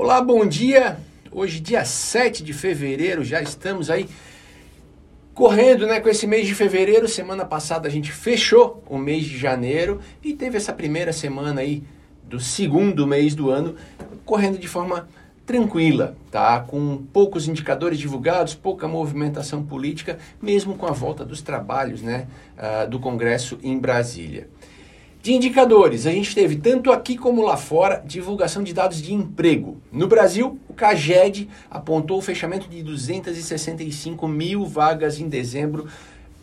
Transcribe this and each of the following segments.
Olá, bom dia. Hoje, dia 7 de fevereiro, já estamos aí correndo né, com esse mês de fevereiro. Semana passada a gente fechou o mês de janeiro e teve essa primeira semana aí do segundo mês do ano correndo de forma tranquila, tá? Com poucos indicadores divulgados, pouca movimentação política, mesmo com a volta dos trabalhos, né, uh, do Congresso em Brasília. De indicadores, a gente teve tanto aqui como lá fora divulgação de dados de emprego. No Brasil, o CAGED apontou o fechamento de 265 mil vagas em dezembro,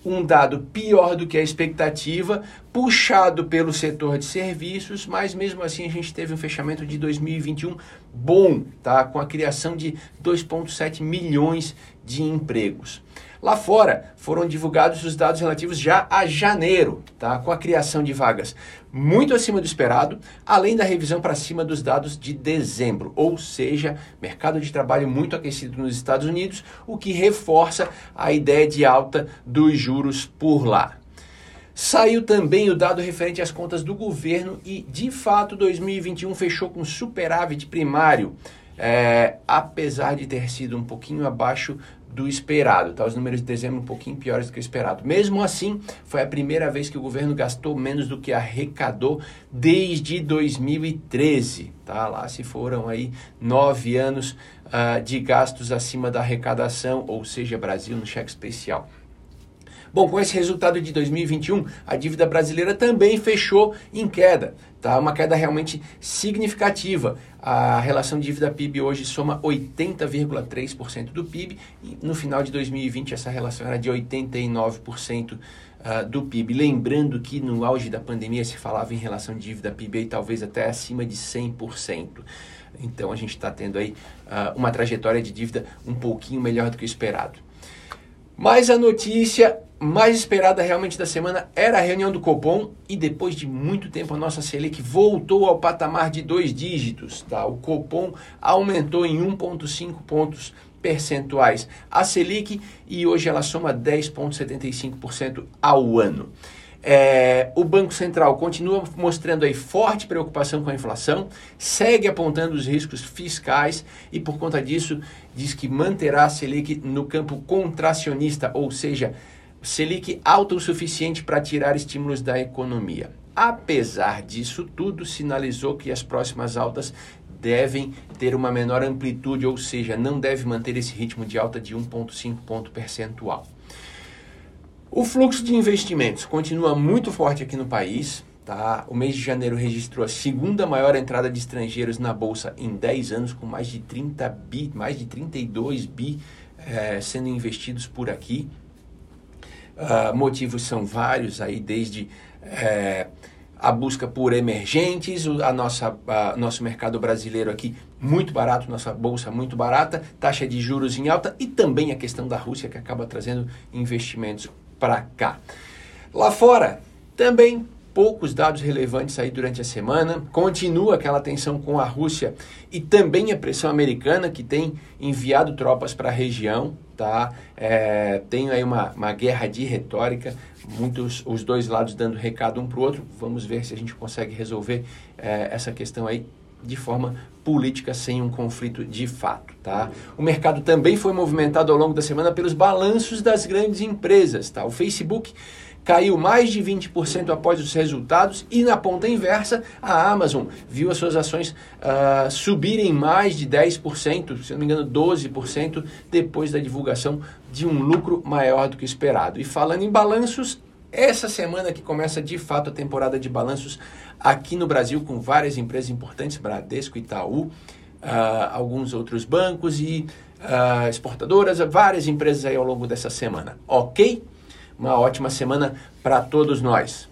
um dado pior do que a expectativa, puxado pelo setor de serviços, mas mesmo assim a gente teve um fechamento de 2021 bom, tá? Com a criação de 2,7 milhões de empregos. Lá fora foram divulgados os dados relativos já a janeiro, tá? com a criação de vagas muito acima do esperado, além da revisão para cima dos dados de dezembro, ou seja, mercado de trabalho muito aquecido nos Estados Unidos, o que reforça a ideia de alta dos juros por lá. Saiu também o dado referente às contas do governo e, de fato, 2021 fechou com superávit primário, é, apesar de ter sido um pouquinho abaixo do esperado, tá? Os números de dezembro um pouquinho piores do que o esperado. Mesmo assim, foi a primeira vez que o governo gastou menos do que arrecadou desde 2013, tá? Lá se foram aí nove anos uh, de gastos acima da arrecadação, ou seja, Brasil no cheque especial. Bom, com esse resultado de 2021, a dívida brasileira também fechou em queda, tá? Uma queda realmente significativa. A relação dívida PIB hoje soma 80,3% do PIB e no final de 2020 essa relação era de 89% ah, do PIB. Lembrando que no auge da pandemia se falava em relação de dívida PIB e talvez até acima de 100%. Então a gente está tendo aí uh, uma trajetória de dívida um pouquinho melhor do que o esperado. Mas a notícia mais esperada realmente da semana era a reunião do Copom e depois de muito tempo a nossa Selic voltou ao patamar de dois dígitos. Tá? O Copom aumentou em 1,5 pontos percentuais a Selic e hoje ela soma 10,75% ao ano. É, o Banco Central continua mostrando aí forte preocupação com a inflação, segue apontando os riscos fiscais e, por conta disso, diz que manterá a Selic no campo contracionista, ou seja, Selic alta o suficiente para tirar estímulos da economia. Apesar disso tudo, sinalizou que as próximas altas devem ter uma menor amplitude, ou seja, não deve manter esse ritmo de alta de 1,5 ponto percentual. O fluxo de investimentos continua muito forte aqui no país. Tá? O mês de janeiro registrou a segunda maior entrada de estrangeiros na bolsa em 10 anos, com mais de 30 bi, mais de 32 bi é, sendo investidos por aqui. Uh, motivos são vários aí, desde é, a busca por emergentes, a nossa, a, nosso mercado brasileiro aqui muito barato, nossa bolsa muito barata, taxa de juros em alta e também a questão da Rússia que acaba trazendo investimentos para cá. Lá fora, também poucos dados relevantes aí durante a semana. Continua aquela tensão com a Rússia e também a pressão americana que tem enviado tropas para a região. Tá? É, tem aí uma, uma guerra de retórica, muitos os dois lados dando recado um para o outro. Vamos ver se a gente consegue resolver é, essa questão aí de forma política sem um conflito de fato, tá? O mercado também foi movimentado ao longo da semana pelos balanços das grandes empresas, tá? O Facebook caiu mais de 20% após os resultados e na ponta inversa, a Amazon viu as suas ações uh, subirem mais de 10%, se não me engano 12%, depois da divulgação de um lucro maior do que esperado. E falando em balanços, essa semana que começa de fato a temporada de balanços aqui no Brasil com várias empresas importantes, Bradesco, Itaú, uh, alguns outros bancos e uh, exportadoras, várias empresas aí ao longo dessa semana, ok? Uma ótima semana para todos nós.